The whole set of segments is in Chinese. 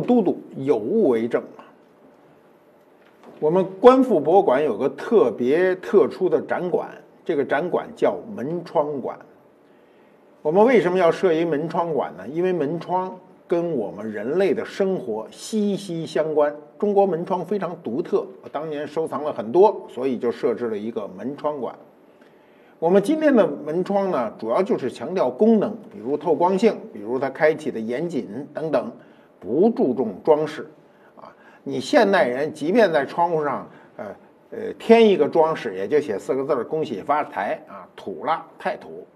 都督有物为证啊。我们官复博物馆有个特别特殊的展馆，这个展馆叫门窗馆。我们为什么要设一门窗馆呢？因为门窗跟我们人类的生活息息相关。中国门窗非常独特，我当年收藏了很多，所以就设置了一个门窗馆。我们今天的门窗呢，主要就是强调功能，比如透光性，比如它开启的严谨等等，不注重装饰。啊，你现代人即便在窗户上，呃呃添一个装饰，也就写四个字儿“恭喜发财”啊，土了，太土。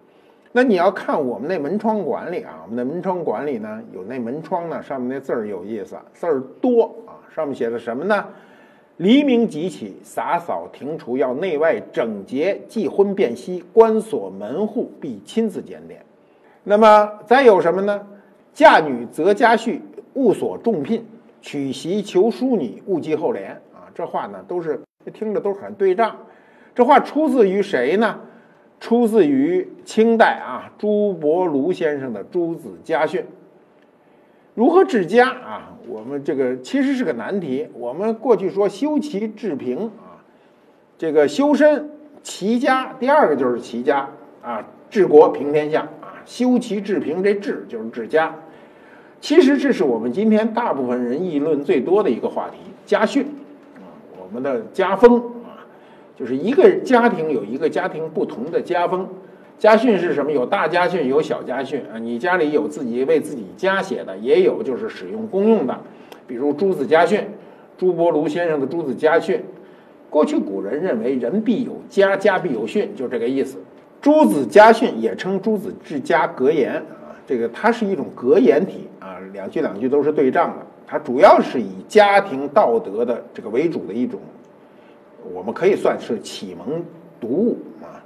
那你要看我们那门窗馆里啊，我们的门窗馆里呢，有那门窗呢，上面那字儿有意思，字儿多啊，上面写的什么呢？黎明即起，洒扫庭除，要内外整洁，忌荤辨析，关锁门户，必亲自检点。那么再有什么呢？嫁女择家婿，勿所重聘；娶媳求淑女，勿计后怜。啊，这话呢都是听着都很对仗。这话出自于谁呢？出自于清代啊朱伯庐先生的《朱子家训》。如何治家啊？我们这个其实是个难题。我们过去说修齐治平啊，这个修身齐家，第二个就是齐家啊，治国平天下啊，修齐治平这治就是治家。其实这是我们今天大部分人议论最多的一个话题——家训啊，我们的家风啊，就是一个家庭有一个家庭不同的家风。家训是什么？有大家训，有小家训啊。你家里有自己为自己家写的，也有就是使用公用的，比如《朱子家训》，朱伯庐先生的《朱子家训》。过去古人认为人必有家，家必有训，就这个意思。《朱子家训》也称《朱子治家格言》啊，这个它是一种格言体啊，两句两句都是对仗的。它主要是以家庭道德的这个为主的一种，我们可以算是启蒙读物啊。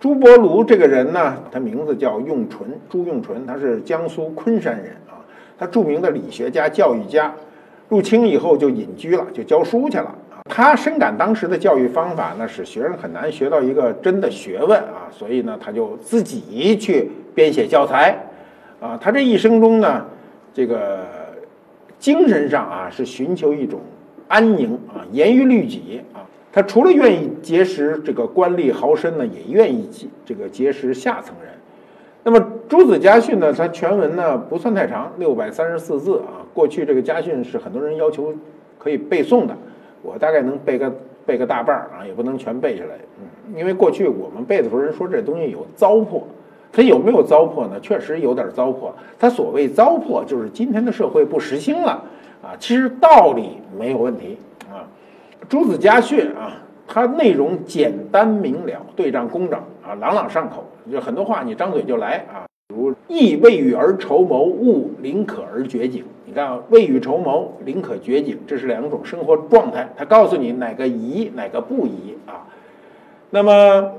朱伯庐这个人呢，他名字叫用纯，朱用纯，他是江苏昆山人啊。他著名的理学家、教育家，入清以后就隐居了，就教书去了。他深感当时的教育方法呢，使学生很难学到一个真的学问啊，所以呢，他就自己去编写教材啊。他这一生中呢，这个精神上啊，是寻求一种安宁啊，严于律己啊。他除了愿意结识这个官吏豪绅呢，也愿意结这个结识下层人。那么《朱子家训》呢，它全文呢不算太长，六百三十四字啊。过去这个家训是很多人要求可以背诵的，我大概能背个背个大半儿啊，也不能全背下来。嗯，因为过去我们背的时候，人说这东西有糟粕，它有没有糟粕呢？确实有点糟粕。它所谓糟粕，就是今天的社会不实行了啊。其实道理没有问题啊。朱子家训啊，它内容简单明了，对仗工整啊，朗朗上口。就很多话你张嘴就来啊，比如“意未雨而绸缪，勿临渴而绝井”。你看，未雨绸缪，临渴绝井，这是两种生活状态。它告诉你哪个宜，哪个不宜啊。那么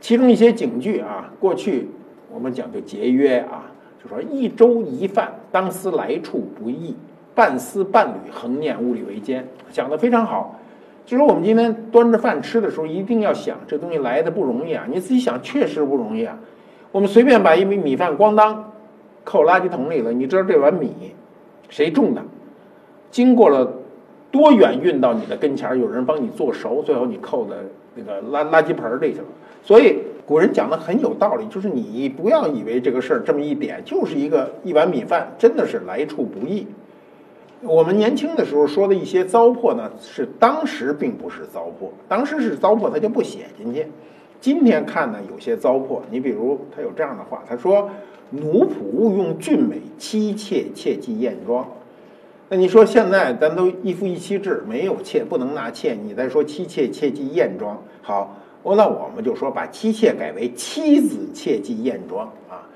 其中一些警句啊，过去我们讲究节约啊，就说一粥一饭，当思来处不易；半丝半缕，恒念物力维艰。讲的非常好。就说我们今天端着饭吃的时候，一定要想这东西来的不容易啊！你自己想，确实不容易啊。我们随便把一米米饭咣当扣垃圾桶里了，你知道这碗米谁种的？经过了多远运到你的跟前，有人帮你做熟，最后你扣在那个垃垃圾盆里去了。所以古人讲的很有道理，就是你不要以为这个事儿这么一点就是一个一碗米饭，真的是来处不易。我们年轻的时候说的一些糟粕呢，是当时并不是糟粕，当时是糟粕，他就不写进去。今天看呢，有些糟粕，你比如他有这样的话，他说：“奴仆勿用俊美，妻妾切忌艳妆。”那你说现在咱都一夫一妻制，没有妾不能纳妾，你再说妻妾切忌艳妆，好，那我们就说把妻妾改为妻子切忌艳妆啊。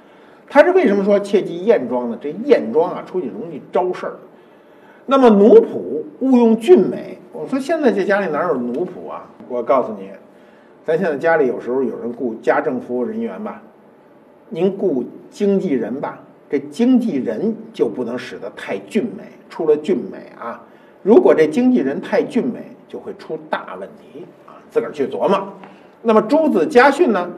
他是为什么说切忌艳妆呢？这艳妆啊，出去容易招事儿。那么奴仆勿用俊美。我说现在这家里哪有奴仆啊？我告诉你，咱现在家里有时候有人雇家政服务人员吧，您雇经纪人吧，这经纪人就不能使得太俊美。出了俊美啊，如果这经纪人太俊美，就会出大问题啊！自个儿去琢磨。那么朱子家训呢，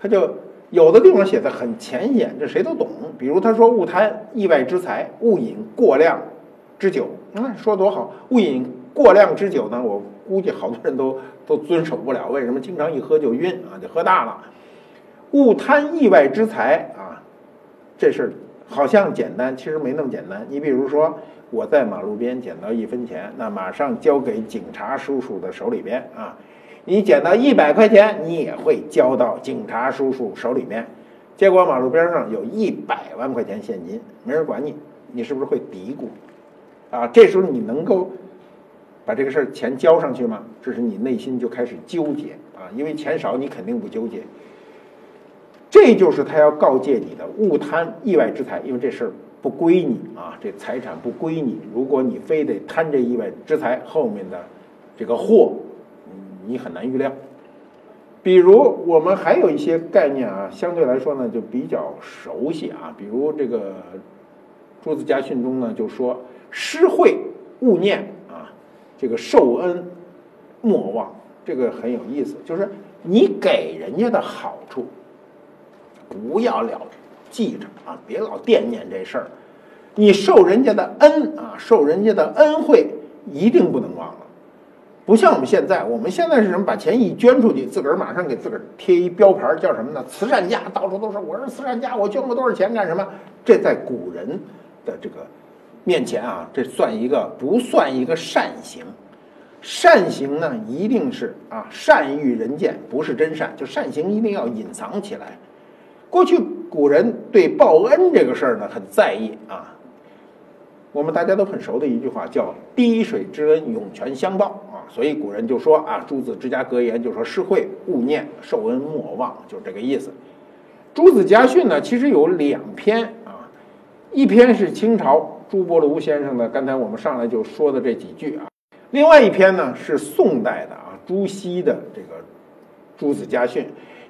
他就有的地方写的很浅显，这谁都懂。比如他说：勿贪意外之财，勿饮过量。之酒，嗯，说多好。勿饮过量之酒呢，我估计好多人都 都遵守不了。为什么？经常一喝就晕啊，就喝大了。勿贪意外之财啊，这事儿好像简单，其实没那么简单。你比如说，我在马路边捡到一分钱，那马上交给警察叔叔的手里边啊。你捡到一百块钱，你也会交到警察叔叔手里面。结果马路边上有一百万块钱现金，没人管你，你是不是会嘀咕？啊，这时候你能够把这个事儿钱交上去吗？这是你内心就开始纠结啊，因为钱少你肯定不纠结。这就是他要告诫你的，勿贪意外之财，因为这事儿不归你啊，这财产不归你。如果你非得贪这意外之财，后面的这个祸，你很难预料。比如我们还有一些概念啊，相对来说呢就比较熟悉啊。比如这个《朱子家训》中呢就说：“施惠勿念啊，这个受恩莫忘。”这个很有意思，就是你给人家的好处，不要了记着啊，别老惦念这事儿。你受人家的恩啊，受人家的恩惠，一定不能忘了。不像我们现在，我们现在是什么？把钱一捐出去，自个儿马上给自个儿贴一标牌，叫什么呢？慈善家，到处都是，我是慈善家，我捐过多少钱干什么？这在古人的这个面前啊，这算一个不算一个善行？善行呢，一定是啊，善欲人见，不是真善。就善行一定要隐藏起来。过去古人对报恩这个事儿呢，很在意啊。我们大家都很熟的一句话叫“滴水之恩，涌泉相报”，所以古人就说啊，《朱子之家格言》就说“施惠勿念，受恩莫忘”，就是这个意思。《朱子家训》呢，其实有两篇啊，一篇是清朝朱伯庐先生的，刚才我们上来就说的这几句啊，另外一篇呢是宋代的啊，朱熹的这个《朱子家训》。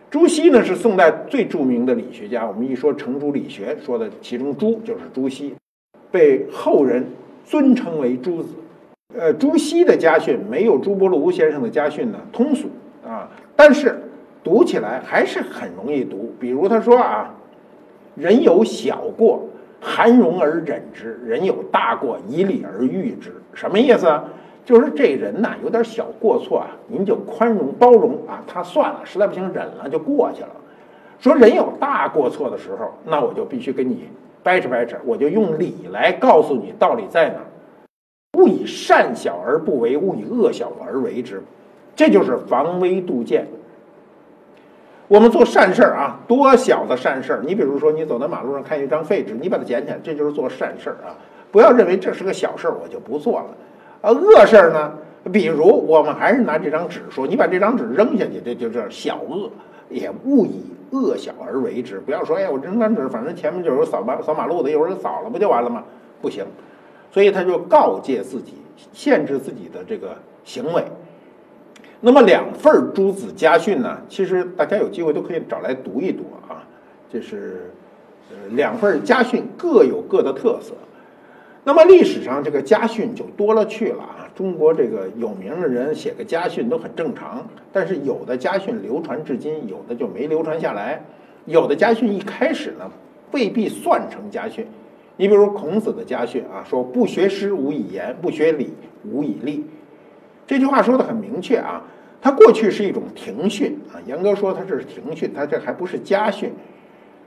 朱熹呢是宋代最著名的理学家，我们一说程朱理学，说的其中朱就是朱熹。被后人尊称为朱子，呃，朱熹的家训没有朱伯庐先生的家训呢通俗啊，但是读起来还是很容易读。比如他说啊，人有小过，含容而忍之；人有大过，以礼而喻之。什么意思啊？就是这人呐有点小过错啊，您就宽容包容啊，他算了，实在不行忍了就过去了。说人有大过错的时候，那我就必须跟你。掰扯掰扯，我就用理来告诉你道理在哪儿。勿以善小而不为，勿以恶小而为之，这就是防微杜渐。我们做善事儿啊，多小的善事儿，你比如说，你走在马路上看一张废纸，你把它捡起来，这就是做善事儿啊。不要认为这是个小事儿，我就不做了。啊，恶事儿呢，比如我们还是拿这张纸说，你把这张纸扔下去，这就叫小恶，也勿以。恶小而为之，不要说，哎，我扔张纸，反正前面就有扫马扫马路的，一会儿扫了不就完了吗？不行，所以他就告诫自己，限制自己的这个行为。那么两份诸子家训呢，其实大家有机会都可以找来读一读啊，这是呃两份家训各有各的特色。那么历史上这个家训就多了去了啊，中国这个有名的人写个家训都很正常，但是有的家训流传至今，有的就没流传下来，有的家训一开始呢未必算成家训。你比如孔子的家训啊，说不学诗无以言，不学礼无以立。这句话说的很明确啊，它过去是一种庭训啊，严格说它这是庭训，它这还不是家训。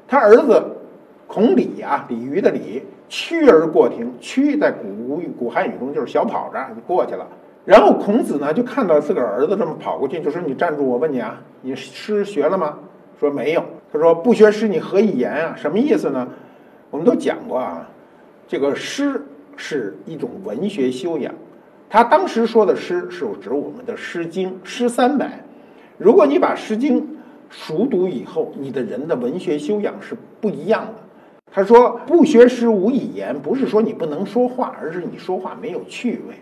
他儿子孔鲤啊，鲤鱼的鲤。趋而过庭，趋在古古汉语中就是小跑着就过去了。然后孔子呢就看到自个儿儿子这么跑过去，就说：“你站住！我问你啊，你诗学了吗？”说没有。他说：“不学诗，你何以言啊？”什么意思呢？我们都讲过啊，这个诗是一种文学修养。他当时说的诗是指我们的《诗经》诗三百。如果你把《诗经》熟读以后，你的人的文学修养是不一样的。他说：“不学诗无以言，不是说你不能说话，而是你说话没有趣味。”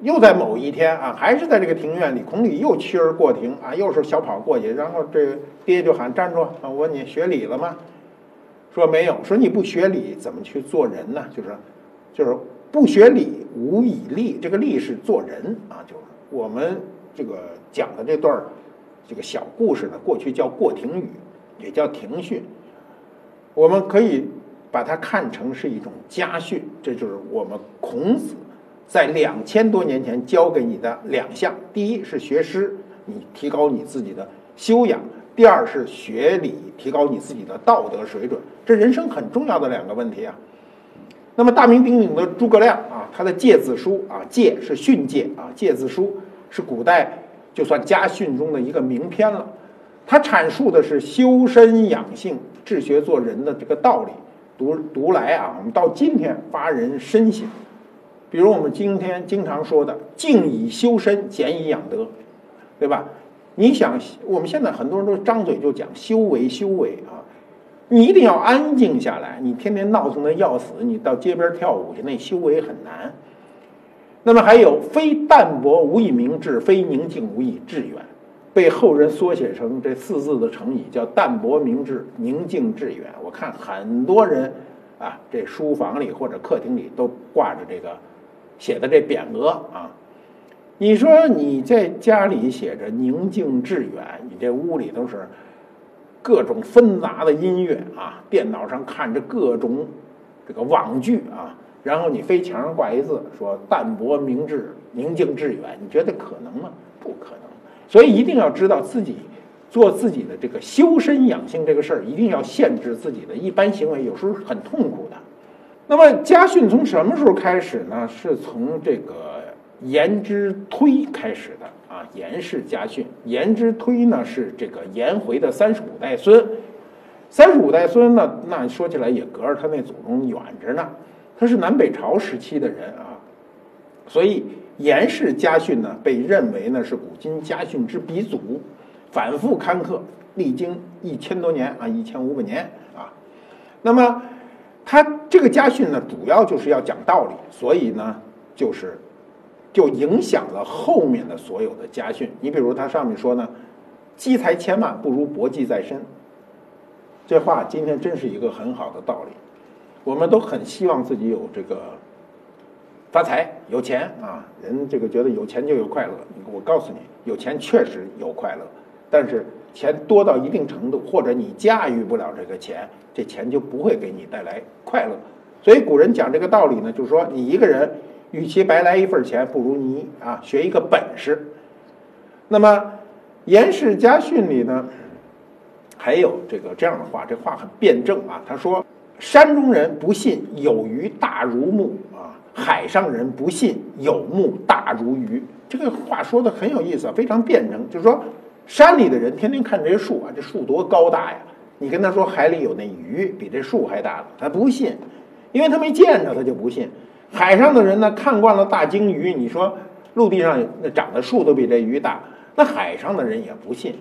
又在某一天啊，还是在这个庭院里，孔鲤又驱而过庭啊，又是小跑过去，然后这爹就喊站住！我问你学礼了吗？说没有。说你不学礼，怎么去做人呢？就是，就是不学礼无以立。这个立是做人啊，就是我们这个讲的这段这个小故事呢，过去叫过庭语，也叫庭训。我们可以把它看成是一种家训，这就是我们孔子在两千多年前教给你的两项：第一是学诗，你提高你自己的修养；第二是学礼，提高你自己的道德水准。这人生很重要的两个问题啊。那么大名鼎鼎的诸葛亮啊，他的《诫子书》啊，诫是训诫啊，《诫子书》是古代就算家训中的一个名篇了。他阐述的是修身养性、治学做人的这个道理，读读来啊，我们到今天发人深省。比如我们今天经常说的“静以修身，俭以养德”，对吧？你想，我们现在很多人都张嘴就讲修为，修为啊。你一定要安静下来，你天天闹腾的要死，你到街边跳舞去，那修为很难。那么还有“非淡泊无以明志，非宁静无以致远”，被后人缩写成这四字的成语，叫“淡泊明志，宁静致远”。我看很多人啊，这书房里或者客厅里都挂着这个写的这匾额啊。你说你在家里写着“宁静致远”，你这屋里都是。各种纷杂的音乐啊，电脑上看着各种这个网剧啊，然后你非墙上挂一字说“淡泊明志，宁静致远”，你觉得可能吗？不可能。所以一定要知道自己做自己的这个修身养性这个事儿，一定要限制自己的一般行为，有时候很痛苦的。那么家训从什么时候开始呢？是从这个颜之推开始的。啊，颜氏家训，颜之推呢是这个颜回的三十五代孙，三十五代孙呢，那说起来也隔着他那祖宗远着呢，他是南北朝时期的人啊，所以颜氏家训呢被认为呢是古今家训之鼻祖，反复刊刻，历经一千多年啊，一千五百年啊，那么他这个家训呢，主要就是要讲道理，所以呢就是。就影响了后面的所有的家训。你比如他上面说呢，“积财千万不如薄技在身”，这话今天真是一个很好的道理。我们都很希望自己有这个发财、有钱啊，人这个觉得有钱就有快乐。我告诉你，有钱确实有快乐，但是钱多到一定程度，或者你驾驭不了这个钱，这钱就不会给你带来快乐。所以古人讲这个道理呢，就是说你一个人。与其白来一份钱，不如你啊学一个本事。那么《颜氏家训》里呢，还有这个这样的话，这话很辩证啊。他说：“山中人不信有鱼大如木啊，海上人不信有木大如鱼。”这个话说的很有意思啊，非常辩证。就是说，山里的人天天看这些树啊，这树多高大呀！你跟他说海里有那鱼比这树还大，他不信，因为他没见着，他就不信。海上的人呢，看惯了大鲸鱼，你说陆地上那长的树都比这鱼大，那海上的人也不信。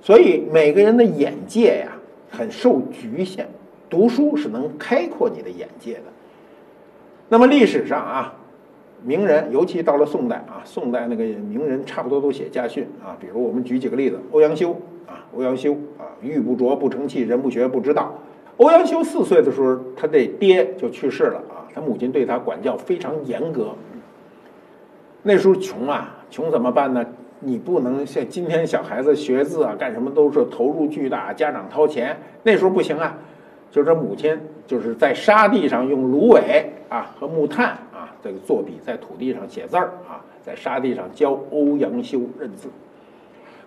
所以每个人的眼界呀，很受局限。读书是能开阔你的眼界的。那么历史上啊，名人，尤其到了宋代啊，宋代那个名人差不多都写家训啊。比如我们举几个例子，欧阳修啊，欧阳修啊，玉不琢不成器，人不学不知道。欧阳修四岁的时候，他这爹就去世了。他母亲对他管教非常严格。那时候穷啊，穷怎么办呢？你不能像今天小孩子学字啊，干什么都是投入巨大，家长掏钱。那时候不行啊，就是母亲就是在沙地上用芦苇啊和木炭啊这个作笔，在土地上写字儿啊，在沙地上教欧阳修认字。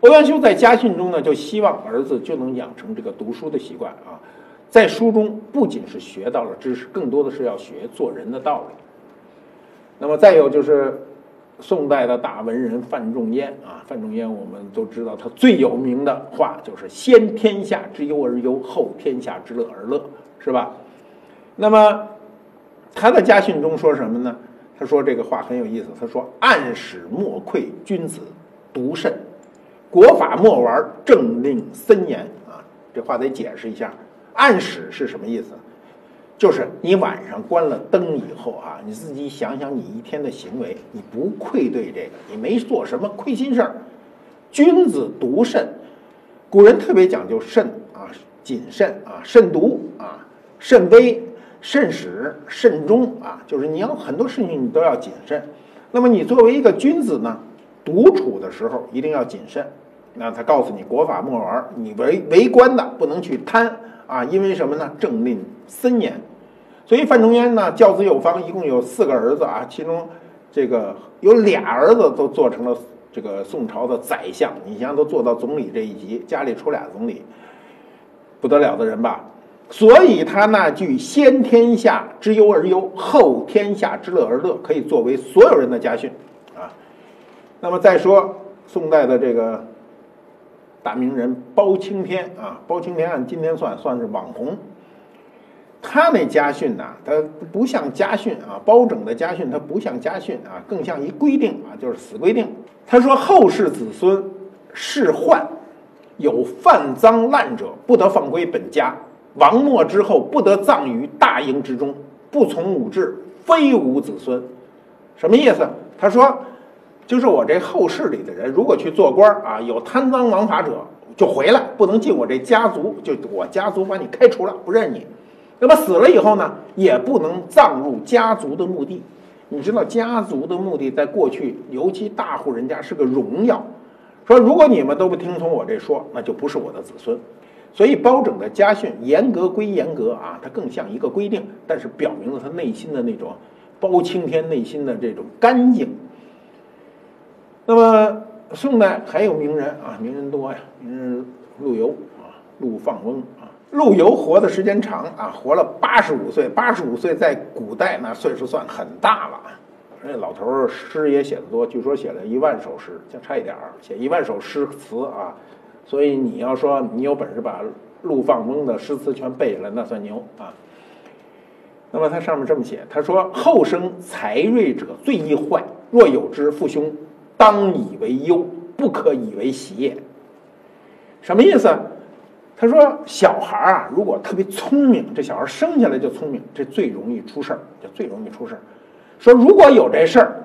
欧阳修在家训中呢，就希望儿子就能养成这个读书的习惯啊。在书中不仅是学到了知识，更多的是要学做人的道理。那么再有就是宋代的大文人范仲淹啊，范仲淹我们都知道他最有名的话就是“先天下之忧而忧，后天下之乐而乐”，是吧？那么他的家训中说什么呢？他说这个话很有意思，他说：“暗使莫愧君子，独慎；国法莫玩，政令森严。”啊，这话得解释一下。暗使是什么意思？就是你晚上关了灯以后啊，你自己想想你一天的行为，你不愧对这个，你没做什么亏心事儿。君子独慎，古人特别讲究慎啊，谨慎啊，慎独啊，慎微、慎始、慎终啊，就是你要很多事情你都要谨慎。那么你作为一个君子呢，独处的时候一定要谨慎。那他告诉你，国法莫玩，你为为官的不能去贪。啊，因为什么呢？政令森严，所以范仲淹呢，教子有方，一共有四个儿子啊，其中这个有俩儿子都做成了这个宋朝的宰相，你想都做到总理这一级，家里出俩总理，不得了的人吧？所以他那句“先天下之忧而忧，后天下之乐而乐”可以作为所有人的家训啊。那么再说宋代的这个大名人包青天啊，包青天按今天算算是网红。他那家训呐，他不像家训啊，包拯的家训他不像家训啊，更像一规定啊，就是死规定。他说后世子孙世患有犯赃滥者，不得放归本家。亡末之后，不得葬于大营之中，不从武志，非吾子孙。什么意思？他说，就是我这后世里的人，如果去做官啊，有贪赃枉法者，就回来，不能进我这家族，就我家族把你开除了，不认你。那么死了以后呢，也不能葬入家族的墓地。你知道，家族的墓地在过去，尤其大户人家是个荣耀。说如果你们都不听从我这说，那就不是我的子孙。所以包拯的家训严格归严格啊，它更像一个规定，但是表明了他内心的那种包青天内心的这种干净。那么宋代还有名人啊，名人多呀，名人陆游啊，陆放翁啊，陆游活的时间长啊，活了八十五岁，八十五岁在古代那岁数算很大了。这老头儿诗也写得多，据说写了一万首诗，就差一点儿写一万首诗词啊。所以你要说你有本事把陆放翁的诗词全背下来，那算牛啊。那么他上面这么写，他说：“后生才锐者最易坏，若有之父兄，当以为忧，不可以为喜也。”什么意思？他说小孩啊，如果特别聪明，这小孩生下来就聪明，这最容易出事儿，就最容易出事儿。说如果有这事儿。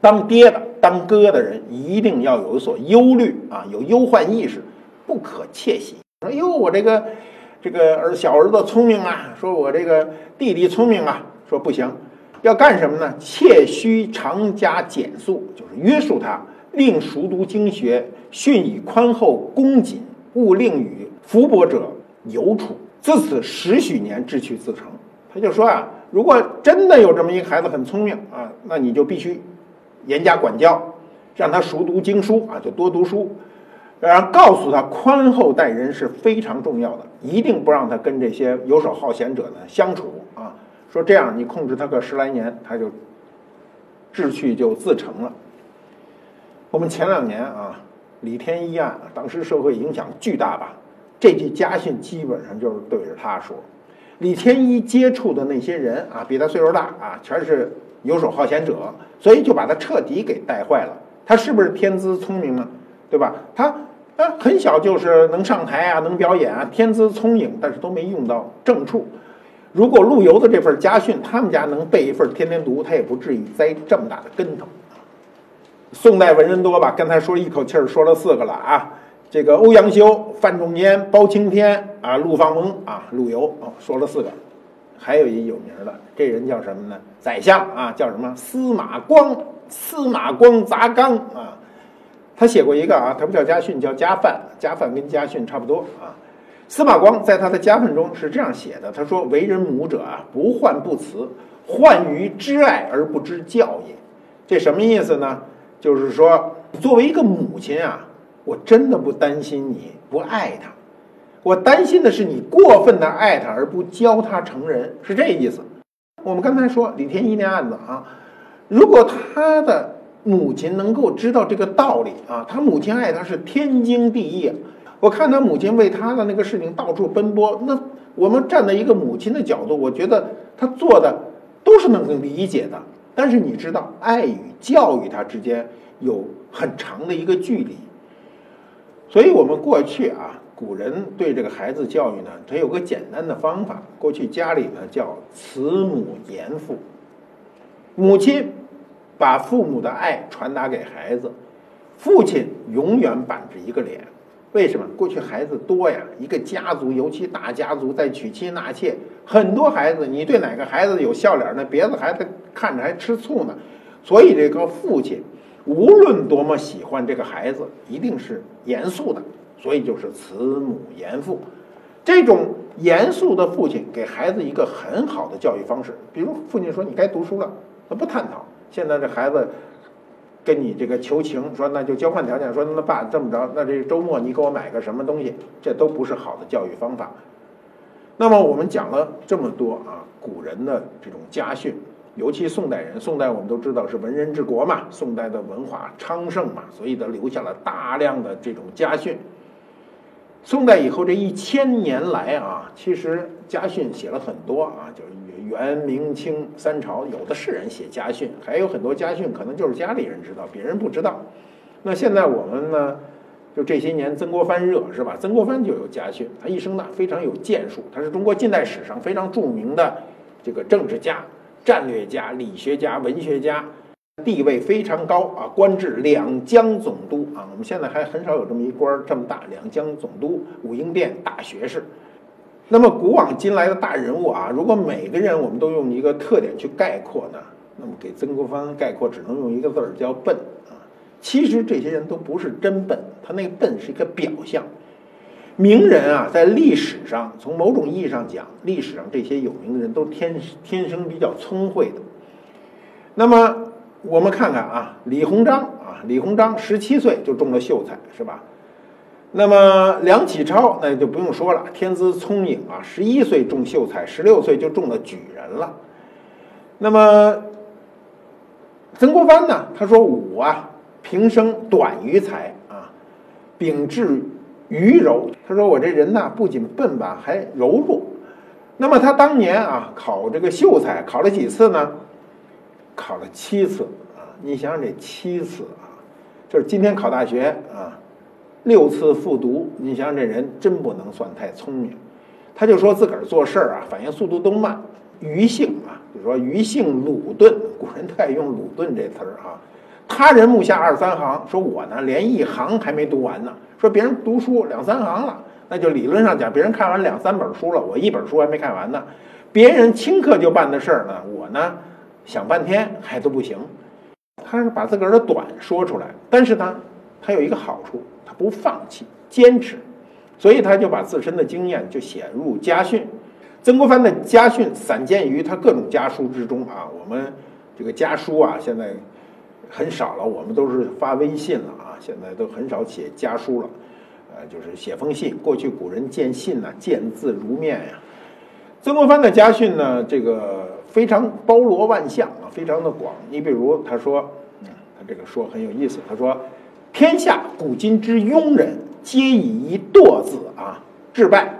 当爹的、当哥的人一定要有所忧虑啊，有忧患意识，不可窃喜。说哟，我这个这个儿小儿子聪明啊，说我这个弟弟聪明啊，说不行，要干什么呢？切须常加减速，就是约束他，令熟读经学，训以宽厚恭谨，勿令与福薄者有处。自此十许年，志趣自成。他就说啊，如果真的有这么一个孩子很聪明啊，那你就必须。严加管教，让他熟读经书啊，就多读书。然后告诉他，宽厚待人是非常重要的，一定不让他跟这些游手好闲者呢相处啊。说这样，你控制他个十来年，他就志趣就自成了。我们前两年啊，李天一案，当时社会影响巨大吧？这句家训基本上就是对着他说。李天一接触的那些人啊，比他岁数大啊，全是。游手好闲者，所以就把他彻底给带坏了。他是不是天资聪明呢？对吧？他啊，很小就是能上台啊，能表演啊，天资聪颖，但是都没用到正处。如果陆游的这份家训，他们家能背一份天天读，他也不至于栽这么大的跟头。宋代文人多吧？刚才说一口气儿说了四个了啊，这个欧阳修、范仲淹、包青天啊，陆放翁啊，陆游啊，说了四个。还有一有名的，这人叫什么呢？宰相啊，叫什么？司马光，司马光砸缸啊。他写过一个啊，他不叫家训，叫家范。家范跟家训差不多啊。司马光在他的家训中是这样写的：他说，为人母者啊，不患不慈，患于知爱而不知教也。这什么意思呢？就是说，作为一个母亲啊，我真的不担心你不爱他。我担心的是你过分的爱他而不教他成人，是这意思。我们刚才说李天一那案子啊，如果他的母亲能够知道这个道理啊，他母亲爱他是天经地义。我看他母亲为他的那个事情到处奔波，那我们站在一个母亲的角度，我觉得他做的都是能够理解的。但是你知道，爱与教育它之间有很长的一个距离，所以我们过去啊。古人对这个孩子教育呢，他有个简单的方法。过去家里呢叫慈母严父，母亲把父母的爱传达给孩子，父亲永远板着一个脸。为什么？过去孩子多呀，一个家族，尤其大家族在娶妻纳妾，很多孩子，你对哪个孩子有笑脸呢别的孩子看着还吃醋呢。所以这个父亲无论多么喜欢这个孩子，一定是严肃的。所以就是慈母严父，这种严肃的父亲给孩子一个很好的教育方式，比如父亲说你该读书了，他不探讨。现在这孩子跟你这个求情，说那就交换条件，说那爸这么着，那这周末你给我买个什么东西，这都不是好的教育方法。那么我们讲了这么多啊，古人的这种家训。尤其宋代人，宋代我们都知道是文人治国嘛，宋代的文化昌盛嘛，所以他留下了大量的这种家训。宋代以后这一千年来啊，其实家训写了很多啊，就是元、明、清三朝有的是人写家训，还有很多家训可能就是家里人知道，别人不知道。那现在我们呢，就这些年曾国藩热是吧？曾国藩就有家训，他一生呢非常有建树，他是中国近代史上非常著名的这个政治家。战略家、理学家、文学家，地位非常高啊，官至两江总督啊。我们现在还很少有这么一官这么大，两江总督、武英殿大学士。那么古往今来的大人物啊，如果每个人我们都用一个特点去概括呢，那么给曾国藩概括只能用一个字儿叫笨啊。其实这些人都不是真笨，他那个笨是一个表象。名人啊，在历史上，从某种意义上讲，历史上这些有名的人都天天生比较聪慧的。那么我们看看啊，李鸿章啊，李鸿章十七岁就中了秀才，是吧？那么梁启超那就不用说了，天资聪颖啊，十一岁中秀才，十六岁就中了举人了。那么曾国藩呢？他说：“吾啊，平生短于才啊，秉志。”愚柔，他说我这人呐，不仅笨吧，还柔弱。那么他当年啊，考这个秀才，考了几次呢？考了七次啊！你想想这七次啊，就是今天考大学啊，六次复读。你想想这人真不能算太聪明。他就说自个儿做事儿啊，反应速度都慢，愚性啊，就说愚性鲁钝。古人特爱用鲁钝这词儿啊。他人目下二三行，说我呢连一行还没读完呢。说别人读书两三行了，那就理论上讲，别人看完两三本书了，我一本书还没看完呢。别人顷刻就办的事儿呢，我呢想半天还都不行。他是把自个儿的短说出来，但是呢，他有一个好处，不放弃，坚持，所以他就把自身的经验就写入家训。曾国藩的家训散见于他各种家书之中啊。我们这个家书啊，现在。很少了，我们都是发微信了啊，现在都很少写家书了，呃，就是写封信。过去古人见信呢，见字如面呀。曾国藩的家训呢，这个非常包罗万象啊，非常的广。你比如他说，嗯他这个说很有意思，他说：“天下古今之庸人，皆以一惰字啊致败。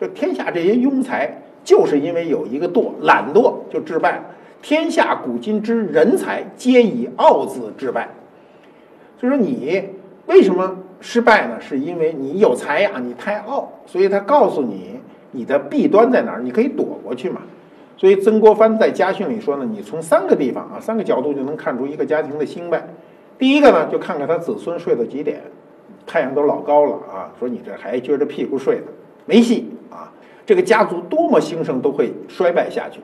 就天下这些庸才，就是因为有一个惰，懒惰就致败。”天下古今之人才，皆以傲字致败。就说你为什么失败呢？是因为你有才呀，你太傲。所以他告诉你你的弊端在哪儿，你可以躲过去嘛。所以曾国藩在家训里说呢，你从三个地方啊，三个角度就能看出一个家庭的兴败。第一个呢，就看看他子孙睡到几点，太阳都老高了啊，说你这还撅着屁股睡呢，没戏啊。这个家族多么兴盛，都会衰败下去。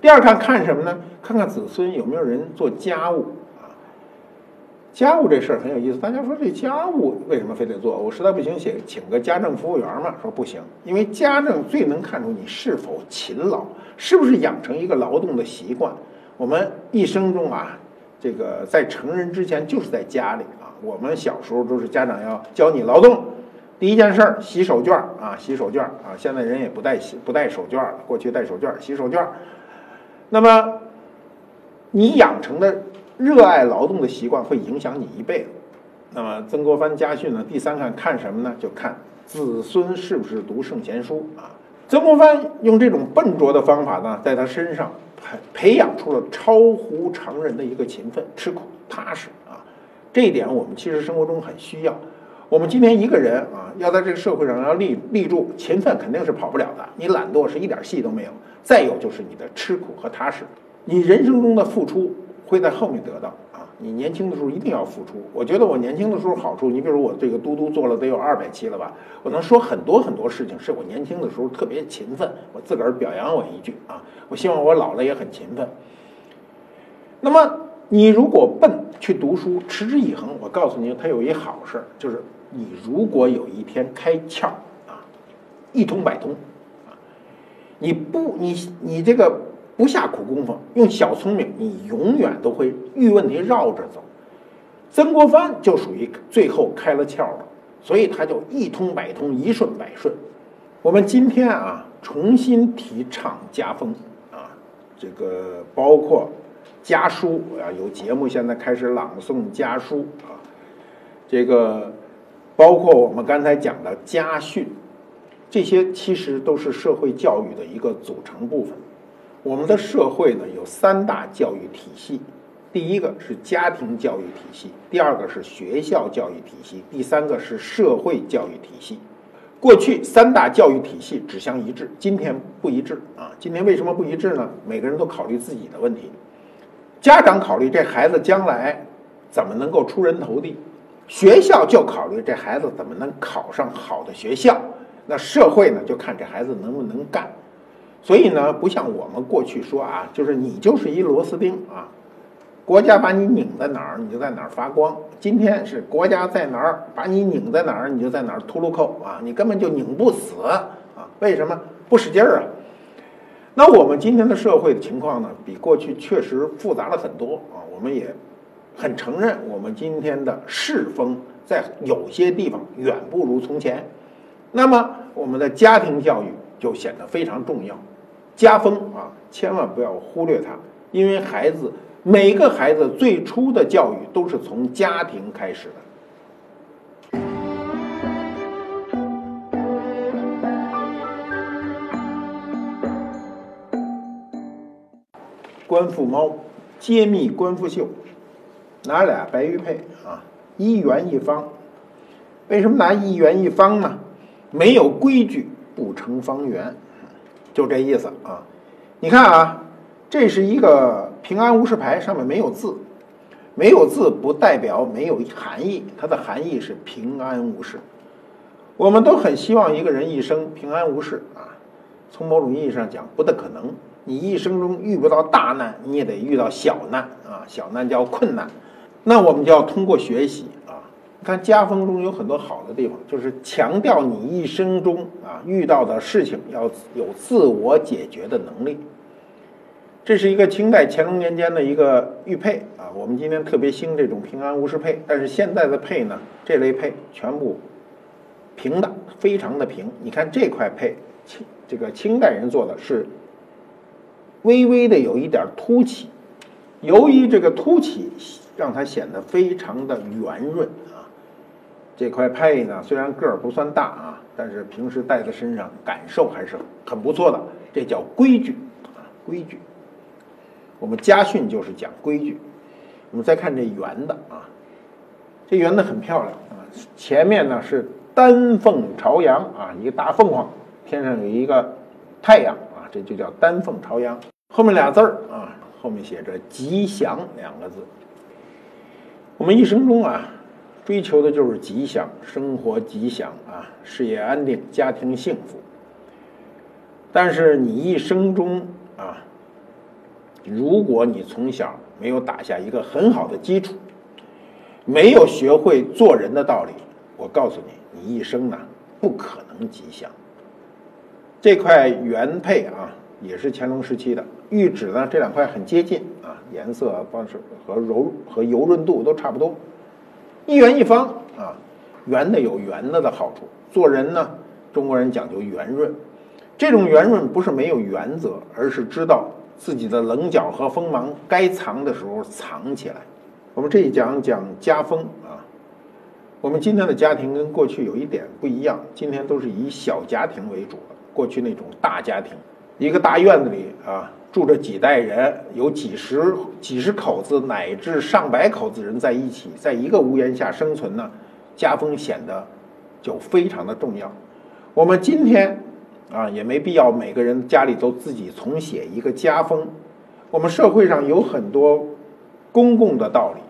第二看看什么呢？看看子孙有没有人做家务啊？家务这事儿很有意思。大家说这家务为什么非得做？我实在不行，写请个家政服务员嘛。说不行，因为家政最能看出你是否勤劳，是不是养成一个劳动的习惯。我们一生中啊，这个在成人之前就是在家里啊。我们小时候都是家长要教你劳动，第一件事儿洗手绢啊，洗手绢啊。现在人也不带洗不带手绢了，过去带手绢洗手绢。那么，你养成的热爱劳动的习惯会影响你一辈子。那么曾国藩家训呢？第三看看什么呢？就看子孙是不是读圣贤书啊。曾国藩用这种笨拙的方法呢，在他身上培养出了超乎常人的一个勤奋、吃苦、踏实啊。这一点我们其实生活中很需要。我们今天一个人啊，要在这个社会上要立立住，勤奋肯定是跑不了的。你懒惰是一点戏都没有。再有就是你的吃苦和踏实，你人生中的付出会在后面得到！你年轻的时候一定要付出。我觉得我年轻的时候好处，你比如我这个嘟嘟做了得有二百期了吧，我能说很多很多事情是我年轻的时候特别勤奋，我自个儿表扬我一句啊！我希望我老了也很勤奋。那么你如果笨去读书，持之以恒，我告诉你，它有一好事，就是你如果有一天开窍啊，一通百通，啊，你不你你这个不下苦功夫，用小聪明，你永远都会遇问题绕着走。曾国藩就属于最后开了窍了，所以他就一通百通，一顺百顺。我们今天啊，重新提倡家风啊，这个包括家书啊，有节目现在开始朗诵家书啊，这个包括我们刚才讲的家训，这些其实都是社会教育的一个组成部分。我们的社会呢，有三大教育体系。第一个是家庭教育体系，第二个是学校教育体系，第三个是社会教育体系。过去三大教育体系指向一致，今天不一致啊！今天为什么不一致呢？每个人都考虑自己的问题，家长考虑这孩子将来怎么能够出人头地，学校就考虑这孩子怎么能考上好的学校，那社会呢就看这孩子能不能干。所以呢，不像我们过去说啊，就是你就是一螺丝钉啊。国家把你拧在哪儿，你就在哪儿发光。今天是国家在哪儿，把你拧在哪儿，你就在哪儿秃噜扣啊！你根本就拧不死啊！为什么不使劲儿啊？那我们今天的社会的情况呢，比过去确实复杂了很多啊。我们也很承认，我们今天的世风在有些地方远不如从前。那么，我们的家庭教育就显得非常重要。家风啊，千万不要忽略它，因为孩子。每个孩子最初的教育都是从家庭开始的。官复猫，揭秘官复秀，拿俩白玉佩啊，一元一方。为什么拿一元一方呢？没有规矩不成方圆，就这意思啊。你看啊，这是一个。平安无事牌上面没有字，没有字不代表没有含义，它的含义是平安无事。我们都很希望一个人一生平安无事啊。从某种意义上讲，不大可能。你一生中遇不到大难，你也得遇到小难啊。小难叫困难，那我们就要通过学习。看家风中有很多好的地方，就是强调你一生中啊遇到的事情要有自我解决的能力。这是一个清代乾隆年间的一个玉佩啊，我们今天特别兴这种平安无事佩，但是现在的佩呢，这类佩全部平的，非常的平。你看这块佩，清这个清代人做的是微微的有一点凸起，由于这个凸起，让它显得非常的圆润。这块佩呢，虽然个儿不算大啊，但是平时戴在身上感受还是很不错的。这叫规矩啊，规矩。我们家训就是讲规矩。我们再看这圆的啊，这圆的很漂亮啊。前面呢是丹凤朝阳啊，一个大凤凰，天上有一个太阳啊，这就叫丹凤朝阳。后面俩字儿啊，后面写着吉祥两个字。我们一生中啊，追求的就是吉祥，生活吉祥啊，事业安定，家庭幸福。但是你一生中啊。如果你从小没有打下一个很好的基础，没有学会做人的道理，我告诉你，你一生呢不可能吉祥。这块原配啊，也是乾隆时期的玉指呢，这两块很接近啊，颜色方式和柔和油润度都差不多，一圆一方啊，圆的有圆的的好处。做人呢，中国人讲究圆润，这种圆润不是没有原则，而是知道。自己的棱角和锋芒，该藏的时候藏起来。我们这一讲讲家风啊。我们今天的家庭跟过去有一点不一样，今天都是以小家庭为主的。过去那种大家庭，一个大院子里啊，住着几代人，有几十几十口子乃至上百口子人在一起，在一个屋檐下生存呢，家风显得就非常的重要。我们今天。啊，也没必要每个人家里都自己重写一个家风。我们社会上有很多公共的道理。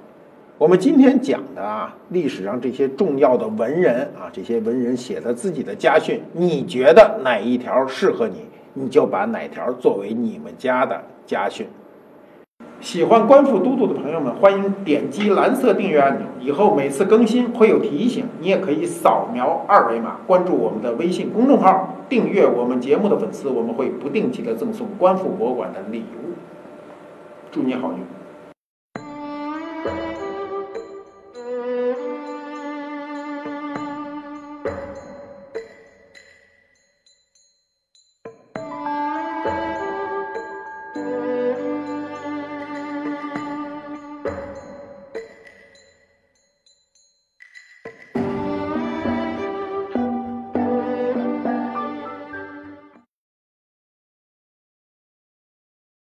我们今天讲的啊，历史上这些重要的文人啊，这些文人写的自己的家训，你觉得哪一条适合你，你就把哪条作为你们家的家训。喜欢观复都督的朋友们，欢迎点击蓝色订阅按钮，以后每次更新会有提醒。你也可以扫描二维码关注我们的微信公众号，订阅我们节目的粉丝，我们会不定期的赠送观复博物馆的礼物。祝你好运！